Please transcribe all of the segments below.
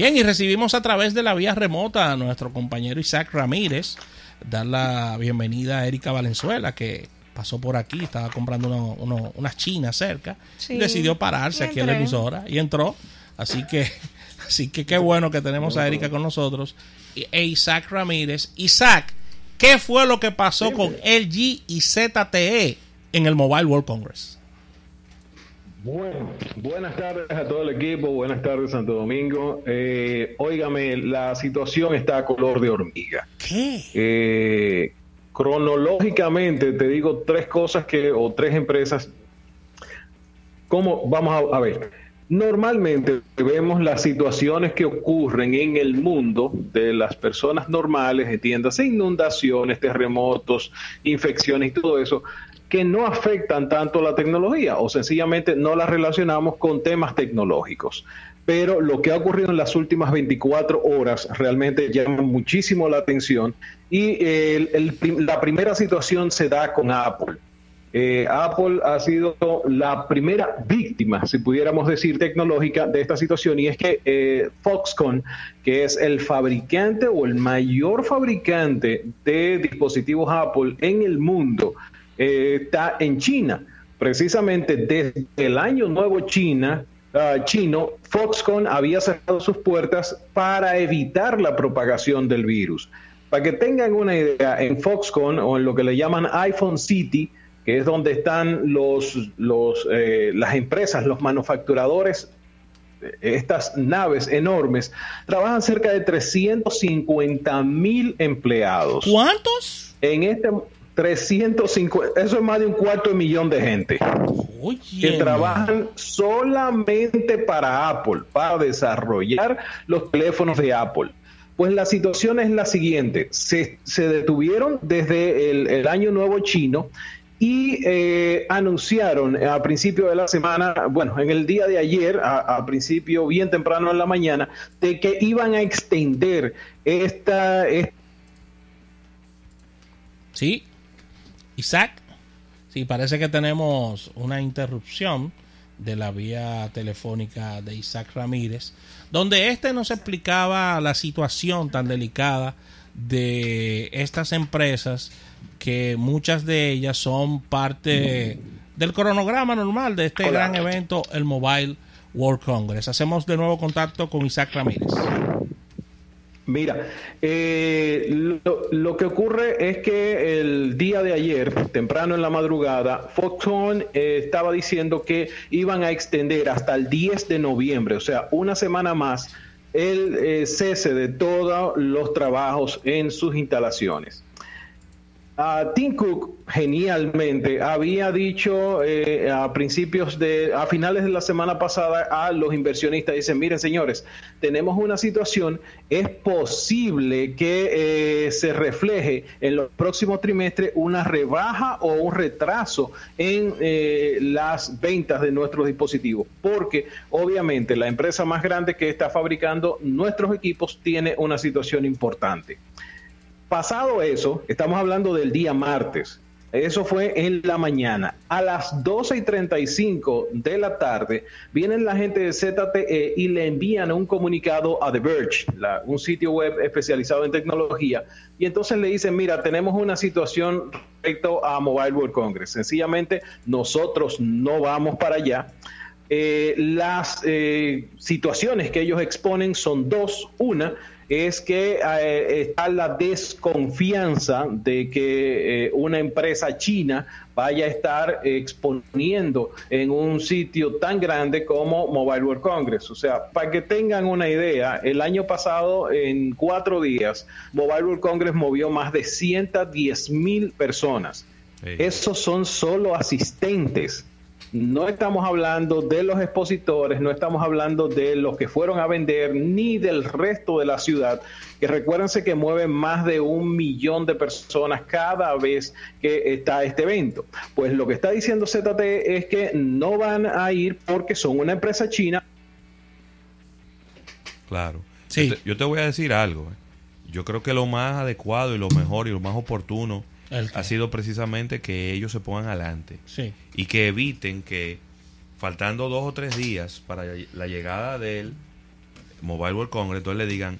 Bien, y recibimos a través de la vía remota a nuestro compañero Isaac Ramírez. Dar la bienvenida a Erika Valenzuela, que pasó por aquí, estaba comprando unas chinas cerca. y decidió pararse aquí en la emisora y entró. Así que, así que qué bueno que tenemos a Erika con nosotros. E Isaac Ramírez. Isaac, ¿qué fue lo que pasó con LG y ZTE en el Mobile World Congress? Bueno, buenas tardes a todo el equipo, buenas tardes Santo Domingo. Eh, óigame, la situación está a color de hormiga. ¿Qué? Eh, cronológicamente te digo tres cosas que, o tres empresas. ¿Cómo? Vamos a, ver. Normalmente vemos las situaciones que ocurren en el mundo de las personas normales, entiendas, inundaciones, terremotos, infecciones y todo eso, que no afectan tanto la tecnología o sencillamente no las relacionamos con temas tecnológicos. Pero lo que ha ocurrido en las últimas 24 horas realmente llama muchísimo la atención y la primera situación se da con Apple. Eh, Apple ha sido la primera víctima, si pudiéramos decir, tecnológica de esta situación y es que eh, Foxconn, que es el fabricante o el mayor fabricante de dispositivos Apple en el mundo, eh, está en China. Precisamente desde el año nuevo China, ah, chino, Foxconn había cerrado sus puertas para evitar la propagación del virus. Para que tengan una idea, en Foxconn o en lo que le llaman iPhone City, que es donde están los, los, eh, las empresas, los manufacturadores, eh, estas naves enormes, trabajan cerca de 350 mil empleados. ¿Cuántos? En este 350, eso es más de un cuarto de millón de gente que trabajan solamente para Apple, para desarrollar los teléfonos de Apple. Pues la situación es la siguiente, se, detuvieron desde el, año nuevo chino y eh, anunciaron a principio de la semana, bueno, en el día de ayer, a, a, principio bien temprano en la mañana, de que iban a extender esta... esta sí, Isaac, sí, parece que tenemos una interrupción de la vía telefónica de Isaac Ramírez, donde este nos explicaba la situación tan delicada de estas empresas que muchas de ellas son parte del cronograma normal de este gran evento, el Mobile World Congress. Hacemos de nuevo contacto con Isaac Ramírez. Mira, eh, lo, que ocurre es que el día de ayer, temprano en la madrugada, Foxconn eh, estaba diciendo que iban a extender hasta el 10 de noviembre, o sea, una semana más, el eh, cese de todos los trabajos en sus instalaciones. Tim Cook genialmente había dicho eh, a principios de, a finales de la semana pasada a los inversionistas, dicen, miren señores, tenemos una situación, es posible que eh, se refleje en los próximos trimestres una rebaja o un retraso en eh, las ventas de nuestros dispositivos, porque obviamente la empresa más grande que está fabricando nuestros equipos tiene una situación importante. Pasado eso, estamos hablando del día martes. Eso fue en la mañana. A las 12 y 35 de la tarde, vienen la gente de ZTE y le envían un comunicado a The Verge, un sitio web especializado en tecnología. Y entonces le dicen: Mira, tenemos una situación respecto a Mobile World Congress. Sencillamente, nosotros no vamos para allá. Eh, las eh, situaciones que ellos exponen son dos. Una, es que eh, está la desconfianza de que eh, una empresa china vaya a estar exponiendo en un sitio tan grande como Mobile World Congress. O sea, para que tengan una idea, el año pasado, en cuatro días, Mobile World Congress movió más de 110 mil personas. Esos son solo asistentes no estamos hablando de los expositores, no estamos hablando de los que fueron a vender, ni del resto de la ciudad, que recuérdense que mueven más de un millón de personas cada vez que está este evento. Pues lo que está diciendo ZT es que no van a ir porque son una empresa china. Claro. Sí. Yo, te, voy a decir algo. ¿eh? Yo creo que lo más adecuado y lo mejor y lo más oportuno ha sido precisamente que ellos se pongan adelante y que eviten que faltando dos o tres días para la llegada de él Mobile World Congress, entonces le digan,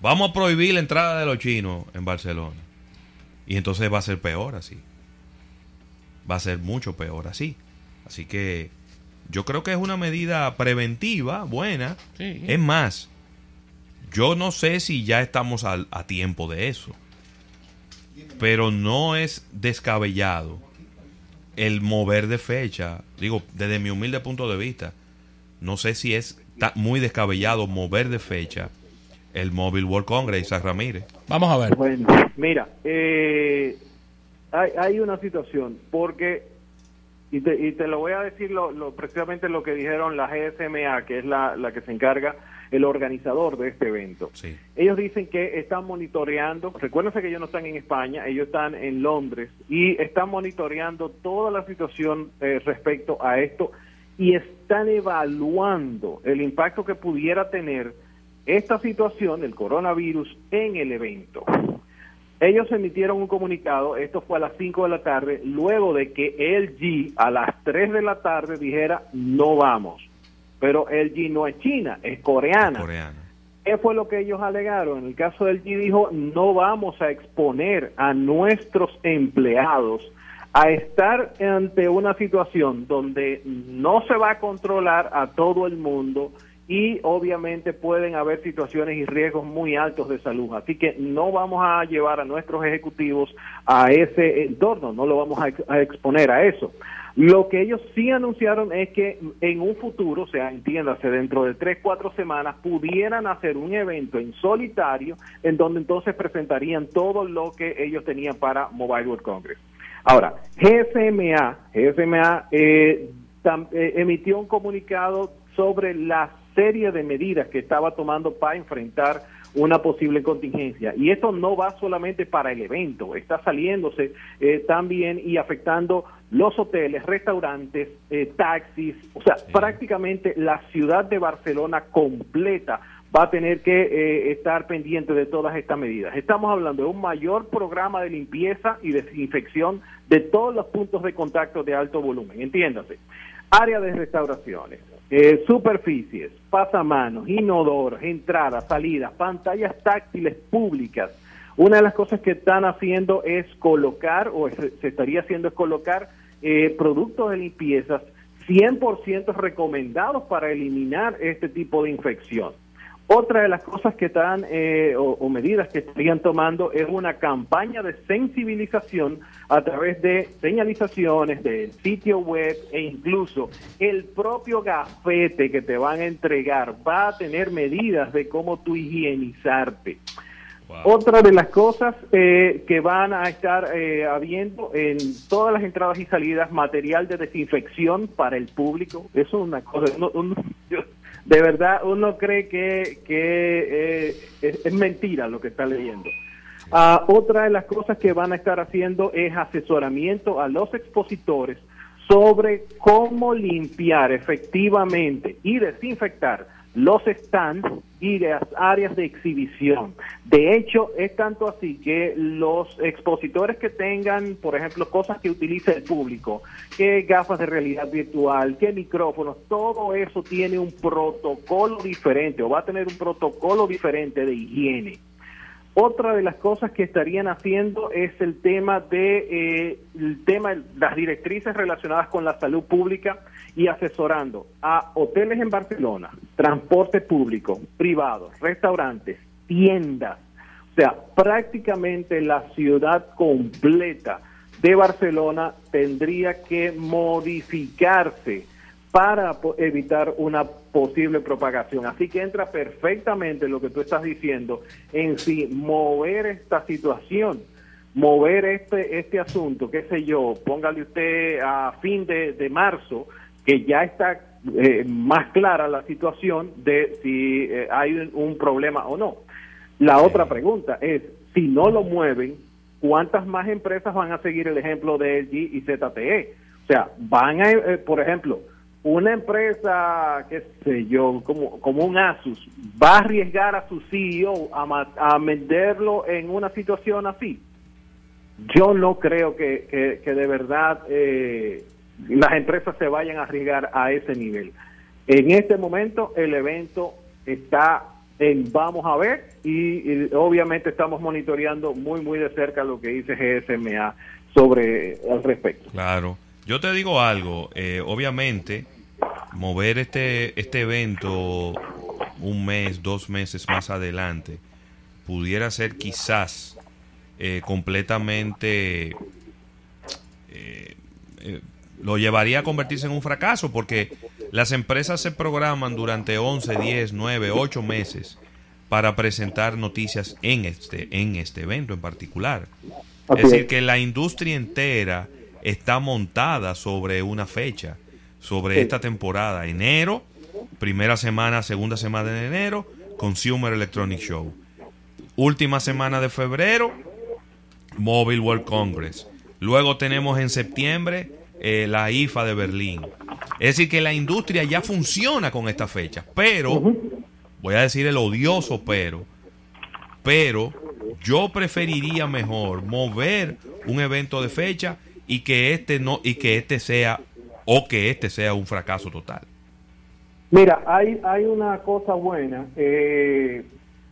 vamos a prohibir la entrada de los chinos en Barcelona. Y entonces va a ser peor así. Va a ser mucho peor así. Así que yo creo que es una medida preventiva, buena. Es más, yo no sé si ya estamos a, a tiempo de eso. Pero no es descabellado el mover de fecha. Digo, desde mi humilde punto de vista, no sé si es muy descabellado mover de fecha el Mobile World Congress, Isaac Ramírez. Vamos a ver. Bueno, mira, eh, hay, una situación, porque, y te, lo voy a decir lo, precisamente lo que dijeron la GSMA, que es la, la que se encarga, el organizador de este evento. Ellos dicen que están monitoreando, recuérdense que ellos no están en España, ellos están en Londres, y están monitoreando toda la situación eh, respecto a esto y están evaluando el impacto que pudiera tener esta situación, el coronavirus, en el evento. Ellos emitieron un comunicado, esto fue a las 5 de la tarde, luego de que LG a las 3 de la tarde dijera no vamos. Pero LG no es China, es coreana. coreana. ¿Qué fue lo que ellos alegaron? En el caso de LG dijo no vamos a exponer a nuestros empleados a estar ante una situación donde no se va a controlar a todo el mundo y obviamente pueden haber situaciones y riesgos muy altos de salud. Así que no vamos a llevar a nuestros ejecutivos a ese entorno, no lo vamos a, exponer a eso. Lo que ellos sí anunciaron es que en un futuro, o sea, entiéndase, dentro de tres, cuatro semanas, pudieran hacer un evento en solitario en donde entonces presentarían todo lo que ellos tenían para Mobile World Congress. Ahora, GSMA, GSMA eh, eh, emitió un comunicado sobre la serie de medidas que estaba tomando para enfrentar una posible contingencia. Y esto no va solamente para el evento, está saliéndose eh, también y afectando los hoteles, restaurantes, eh, taxis, o sea, prácticamente la ciudad de Barcelona completa va a tener que eh, estar pendiente de todas estas medidas. Estamos hablando de un mayor programa de limpieza y desinfección de todos los puntos de contacto de alto volumen, entiéndase. Área de restauraciones, eh, superficies, pasamanos, inodoros, entradas, salidas, pantallas táctiles públicas. Una de las cosas que están haciendo es colocar, o se, estaría haciendo es colocar eh, productos de limpiezas 100% recomendados para eliminar este tipo de infección. Otra de las cosas que están eh, o, medidas que estarían tomando es una campaña de sensibilización a través de señalizaciones del sitio web e incluso el propio gafete que te van a entregar va a tener medidas de cómo tú higienizarte. Otra de las cosas eh, que van a estar eh, habiendo en todas las entradas y salidas, material de desinfección para el público. Eso es una cosa de verdad uno cree que, eh, es, mentira lo que está leyendo. Ah, otra de las cosas que van a estar haciendo es asesoramiento a los expositores sobre cómo limpiar efectivamente y desinfectar los stands y las áreas de exhibición. De hecho, es tanto así que los expositores que tengan, por ejemplo, cosas que utilice el público, que gafas de realidad virtual, que micrófonos, todo eso tiene un protocolo diferente o va a tener un protocolo diferente de higiene. Otra de las cosas que estarían haciendo es el tema de eh, el tema las directrices relacionadas con la salud pública y asesorando a hoteles en Barcelona, transporte público, privados, restaurantes, tiendas, o sea, prácticamente la ciudad completa de Barcelona tendría que modificarse para evitar una posible propagación. Así que entra perfectamente lo que tú estás diciendo en sí, mover esta situación, mover este, este asunto, qué sé yo, póngale usted a fin de, marzo, que ya está eh, más clara la situación de si eh, hay un, problema o no. La otra pregunta es, si no lo mueven, ¿cuántas más empresas van a seguir el ejemplo de LG y ZTE? O sea, van a, eh, por ejemplo, una empresa, qué sé yo, como, como un Asus, va a arriesgar a su CEO a, a venderlo en una situación así. Yo no creo que, que, de verdad eh, las empresas se vayan a arriesgar a ese nivel. En este momento el evento está en vamos a ver y, y obviamente estamos monitoreando muy muy de cerca lo que dice GSMA sobre al respecto. Claro. Yo te digo algo, eh, obviamente, mover este, este evento un mes, dos meses más adelante, pudiera ser quizás eh, completamente... eh, eh, lo llevaría a convertirse en un fracaso porque las empresas se programan durante 11, 10, 9, 8 meses para presentar noticias en este, en este evento en particular. Es decir, que la industria entera está montada sobre una fecha, sobre Sí. esta temporada. Enero, primera semana, segunda semana de enero, Consumer Electronic Show. Última semana de febrero, Mobile World Congress. Luego tenemos en septiembre eh, la IFA de Berlín. Es decir, que la industria ya funciona con esta fecha. Pero, voy a decir el odioso pero, pero yo preferiría mejor mover un evento de fecha y que este no y que este sea o que este sea un fracaso total. Mira, hay, hay una cosa buena. eh,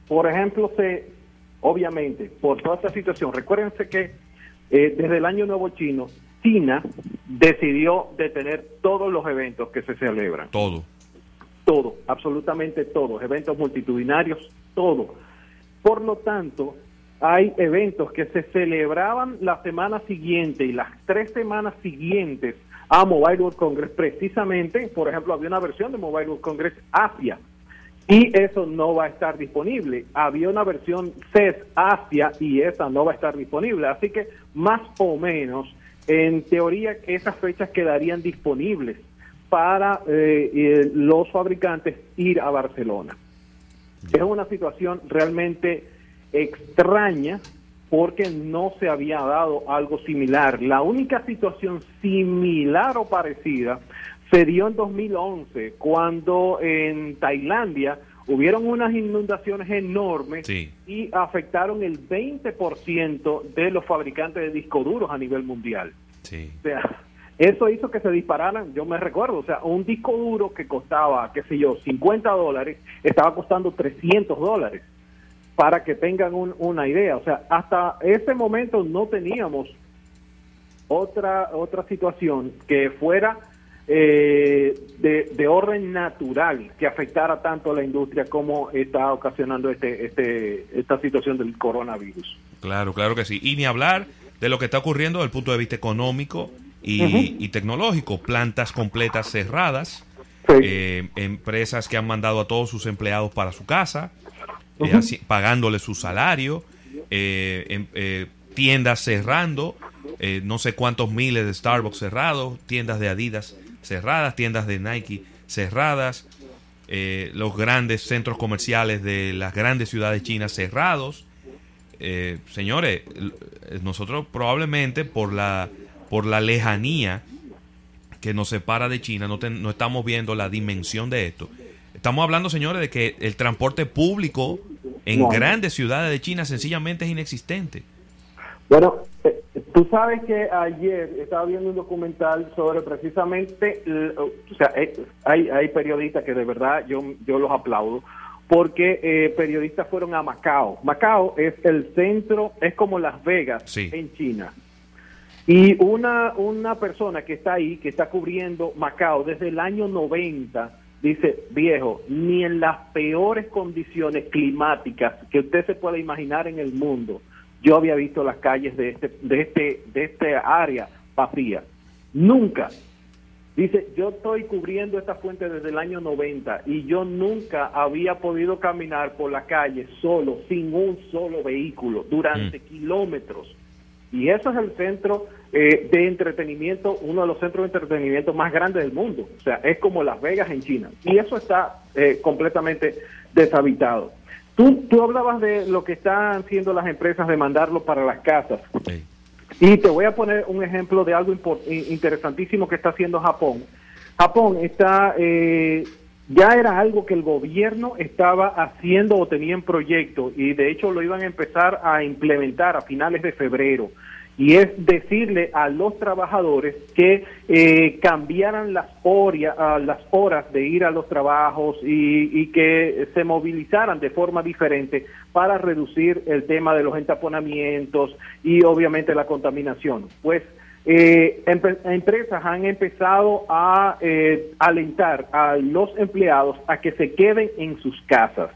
por ejemplo, se, obviamente, por toda esta situación, recuérdense que eh, desde el Año Nuevo Chino, China decidió detener todos los eventos que se celebran. Todo. Todo, absolutamente todos, eventos multitudinarios, todo. Por lo tanto, hay eventos que se celebraban la semana siguiente y las tres semanas siguientes a Mobile World Congress, precisamente, por ejemplo, había una versión de Mobile World Congress Asia, y eso no va a estar disponible. Había una versión CES Asia y esa no va a estar disponible. Así que más o menos, en teoría, esas fechas quedarían disponibles para eh, eh, los fabricantes ir a Barcelona. Es una situación realmente extraña porque no se había dado algo similar. La única situación similar o parecida se dio en 2011 cuando en Tailandia hubieron unas inundaciones enormes Sí. y afectaron el 20% de los fabricantes de discos duros a nivel mundial. Sí. O sea, eso hizo que se dispararan, yo me recuerdo, o sea, un disco duro que costaba, qué sé yo, 50 dólares, estaba costando 300 dólares, para que tengan un- una idea. O sea, hasta ese momento no teníamos otra, otra situación que fuera eh, de, de orden natural que afectara tanto a la industria como está ocasionando este, este, esta situación del coronavirus. Claro, claro que sí. Y ni hablar de lo que está ocurriendo desde el punto de vista económico y, y tecnológico. Plantas completas cerradas, Sí. eh, empresas que han mandado a todos sus empleados para su casa, eh, así- pagándole su salario, eh, em- eh, tiendas cerrando, no sé cuántos miles de Starbucks cerrados, tiendas de Adidas cerradas, tiendas de Nike cerradas, eh, los grandes centros comerciales de las grandes ciudades chinas cerrados. Eh, señores, nosotros probablemente por la por la lejanía que nos separa de China no, no estamos viendo la dimensión de esto. Estamos hablando, señores, de que el transporte público en No. grandes ciudades de China sencillamente es inexistente. Bueno, eh, tú sabes que ayer estaba viendo un documental sobre precisamente, o sea, eh, hay, hay periodistas que de verdad yo, yo los aplaudo, porque eh, periodistas fueron a Macao. Macao es el centro, es como Las Vegas Sí. en China. Y una, una persona que está ahí, que está cubriendo Macao desde el año 90, dice, viejo, ni en las peores condiciones climáticas que usted se pueda imaginar en el mundo, yo había visto las calles de este, de este, de este área vacías. Nunca. Dice, yo estoy cubriendo esta fuente desde el año 90 y yo nunca había podido caminar por la calle solo, sin un solo vehículo, durante kilómetros. Y eso es el centro eh, de entretenimiento, uno de los centros de entretenimiento más grandes del mundo. O sea, es como Las Vegas en China. Y eso está eh, completamente deshabitado. Tú, tú hablabas de lo que están haciendo las empresas de mandarlo para las casas. Sí. Y te voy a poner un ejemplo de algo interesantísimo que está haciendo Japón. Japón está, eh, ya era algo que el gobierno estaba haciendo o tenía en proyecto y de hecho lo iban a empezar a implementar a finales de febrero. Y es decirle a los trabajadores que eh, cambiaran las, horas de ir a los trabajos y, que se movilizaran de forma diferente para reducir el tema de los entaponamientos y obviamente la contaminación. Pues eh, empresas han empezado a eh, alentar a los empleados a que se queden en sus casas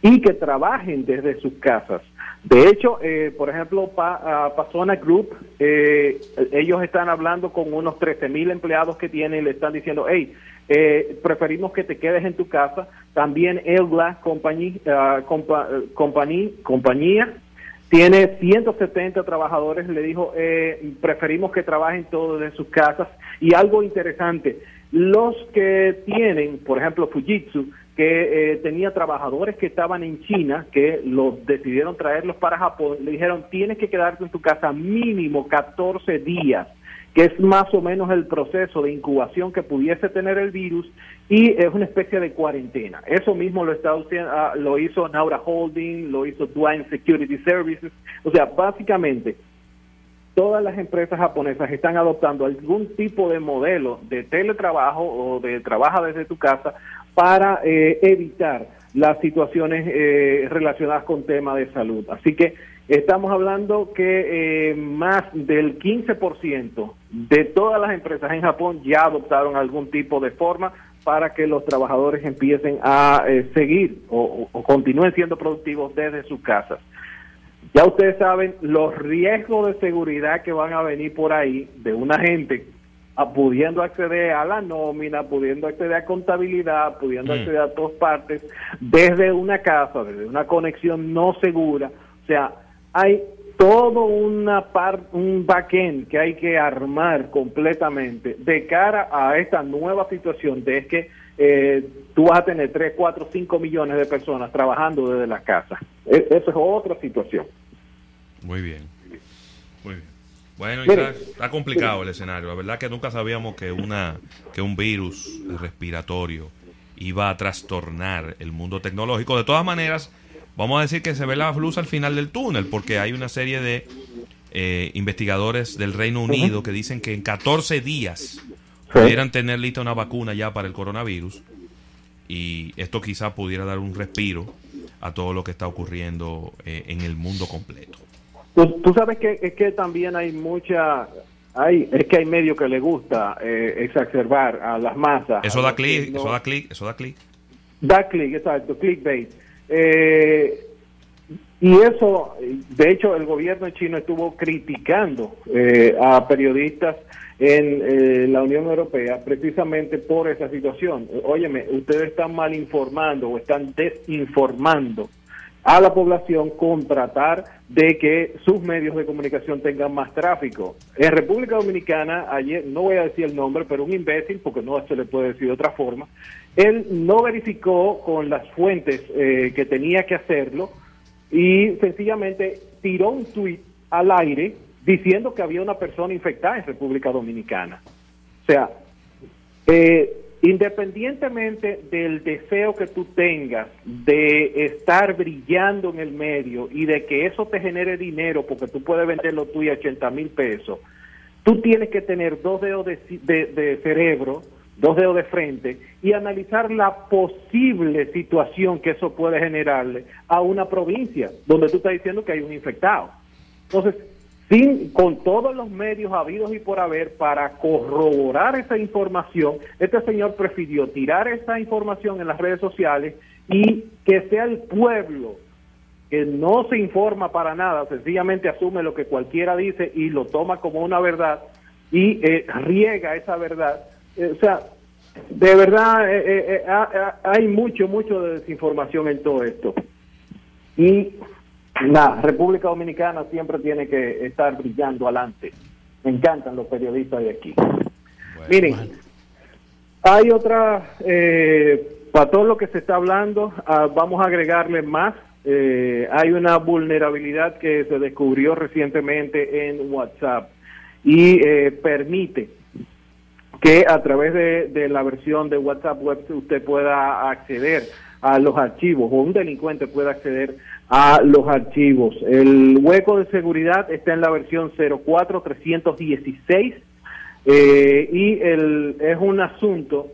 y que trabajen desde sus casas. De hecho, eh, por ejemplo, pa, Pasona Group, eh, ellos están hablando con unos 13 mil empleados que tienen y le están diciendo, hey, eh, preferimos que te quedes en tu casa. También El Glass Company, uh, compañía tiene 170 trabajadores, le dijo, preferimos que trabajen todos en sus casas. Y algo interesante, los que tienen, por ejemplo, Fujitsu, que eh, tenía trabajadores que estaban en China, que los decidieron traerlos para Japón, le dijeron, tienes que quedarte en tu casa mínimo 14 días, que es más o menos el proceso de incubación que pudiese tener el virus, y es una especie de cuarentena. Eso mismo lo, está, ah, lo hizo Naura Holding, lo hizo Dwayne Security Services, o sea, básicamente todas las empresas japonesas están adoptando algún tipo de modelo de teletrabajo o de trabajo desde tu casa para eh, evitar las situaciones eh, relacionadas con temas de salud. Así que estamos hablando que eh, más del 15% de todas las empresas en Japón ya adoptaron algún tipo de forma para que los trabajadores empiecen a seguir o, o continúen siendo productivos desde sus casas. Ya ustedes saben los riesgos de seguridad que van a venir por ahí de una gente pudiendo acceder a la nómina, pudiendo acceder a contabilidad, pudiendo mm. acceder a todas partes, desde una casa, desde una conexión no segura. O sea, hay todo una par, un backend que hay que armar completamente de cara a esta nueva situación de que eh, tú vas a tener 3, 4, 5 millones de personas trabajando desde la casa. E, eso es otra situación. Muy bien. Muy bien. Bueno, está, complicado el escenario. La verdad que nunca sabíamos que, una, que un virus respiratorio iba a trastornar el mundo tecnológico. De todas maneras, vamos a decir que se ve la luz al final del túnel, porque hay una serie de eh, investigadores del Reino Unido que dicen que en 14 días pudieran tener lista una vacuna ya para el coronavirus. Y esto quizá pudiera dar un respiro a todo lo que está ocurriendo eh, en el mundo completo. Tú, sabes que es que también hay mucha hay, es que hay medio que le gusta eh, exacerbar a las masas. Eso da clic, eso da clic, eso da clic. Da clic, exacto, clickbait. Eh, y eso, de hecho, el gobierno chino estuvo criticando eh, a periodistas en eh, la Unión Europea precisamente por esa situación. Óyeme, ustedes están mal informando o están desinformando a la población con tratar de que sus medios de comunicación tengan más tráfico. En República Dominicana, ayer, no voy a decir el nombre, pero un imbécil, porque no se le puede decir de otra forma, él no verificó con las fuentes eh, que tenía que hacerlo y sencillamente tiró un tuit al aire diciendo que había una persona infectada en República Dominicana. O sea, eh, Independientemente del deseo que tú tengas de estar brillando en el medio y de que eso te genere dinero, porque tú puedes venderlo tú y 80 mil pesos, tú tienes que tener dos dedos de, de, cerebro, dos dedos de frente y analizar la posible situación que eso puede generarle a una provincia donde tú estás diciendo que hay un infectado. Entonces, sin, con todos los medios habidos y por haber para corroborar esa información, este señor prefirió tirar esa información en las redes sociales y que sea el pueblo que no se informa para nada, sencillamente asume lo que cualquiera dice y lo toma como una verdad y eh, riega esa verdad. Eh, o sea, de verdad eh, hay mucho, mucho de desinformación en todo esto. Y la República Dominicana siempre tiene que estar brillando adelante. Me encantan los periodistas de aquí. Miren, hay otra, eh, para todo lo que se está hablando, ah, vamos a agregarle más. Eh, hay una vulnerabilidad que se descubrió recientemente en WhatsApp y eh, permite que a través de, de, la versión de WhatsApp Web usted pueda acceder a los archivos o un delincuente puede acceder a los archivos. El hueco de seguridad está en la versión 04316 eh, y el, es un asunto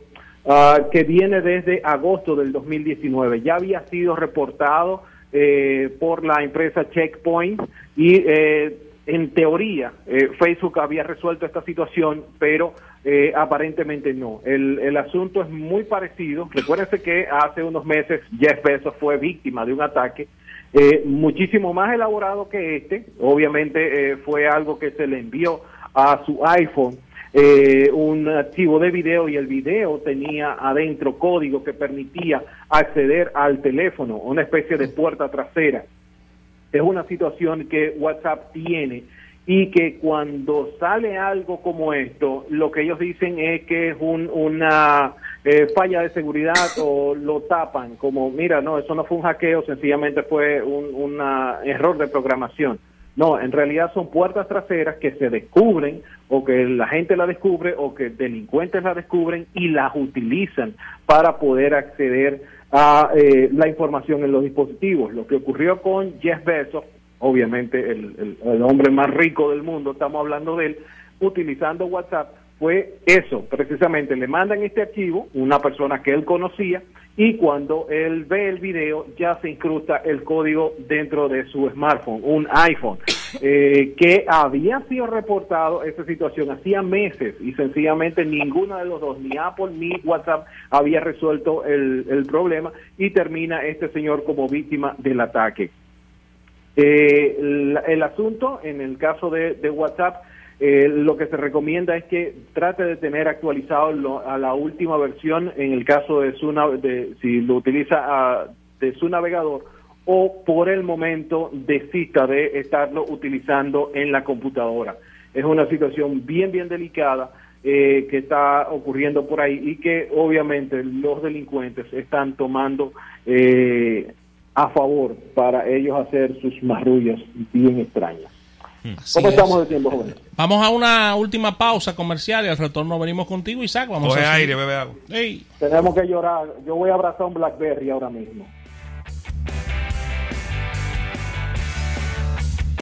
ah, que viene desde agosto del 2019. Ya había sido reportado eh, por la empresa Checkpoint y eh, en teoría eh, Facebook había resuelto esta situación, pero eh, aparentemente no. El, el asunto es muy parecido. Recuérdense que hace unos meses Jeff Bezos fue víctima de un ataque eh, muchísimo más elaborado que este. Obviamente eh, fue algo que se le envió a su iPhone eh, un archivo de video y el video tenía adentro código que permitía acceder al teléfono, una especie de puerta trasera. Es una situación que WhatsApp tiene y que cuando sale algo como esto, lo que ellos dicen es que es un, una eh, falla de seguridad o lo tapan como, mira, no, eso no fue un hackeo, sencillamente fue un error de programación. No, en realidad son puertas traseras que se descubren o que la gente la descubre o que delincuentes la descubren y las utilizan para poder acceder a eh, la información en los dispositivos. Lo que ocurrió con Jeff Bezos, obviamente el, el hombre más rico del mundo, estamos hablando de él, utilizando WhatsApp, fue eso, precisamente le mandan este archivo, una persona que él conocía, y cuando él ve el video ya se incrusta el código dentro de su smartphone, un iPhone, eh, que había sido reportado esta situación hacía meses y sencillamente ninguno de los dos, ni Apple ni WhatsApp, había resuelto el, el problema y termina este señor como víctima del ataque. Eh, el, el, asunto, en el caso de, de WhatsApp, eh, lo que se recomienda es que trate de tener actualizado lo, a la última versión en el caso de su de, si lo utiliza a, de su navegador o por el momento desista de estarlo utilizando en la computadora. Es una situación bien, bien delicada eh, que está ocurriendo por ahí y que obviamente los delincuentes están tomando eh, a favor para ellos hacer sus marrullas bien extrañas. Así ¿Cómo es. estamos de tiempo, jóvenes? Vamos a una última pausa comercial y al retorno venimos contigo, Isaac. Vamos Coge a aire, bebe agua. Hey. Tenemos que llorar. Yo voy a abrazar un Blackberry ahora mismo.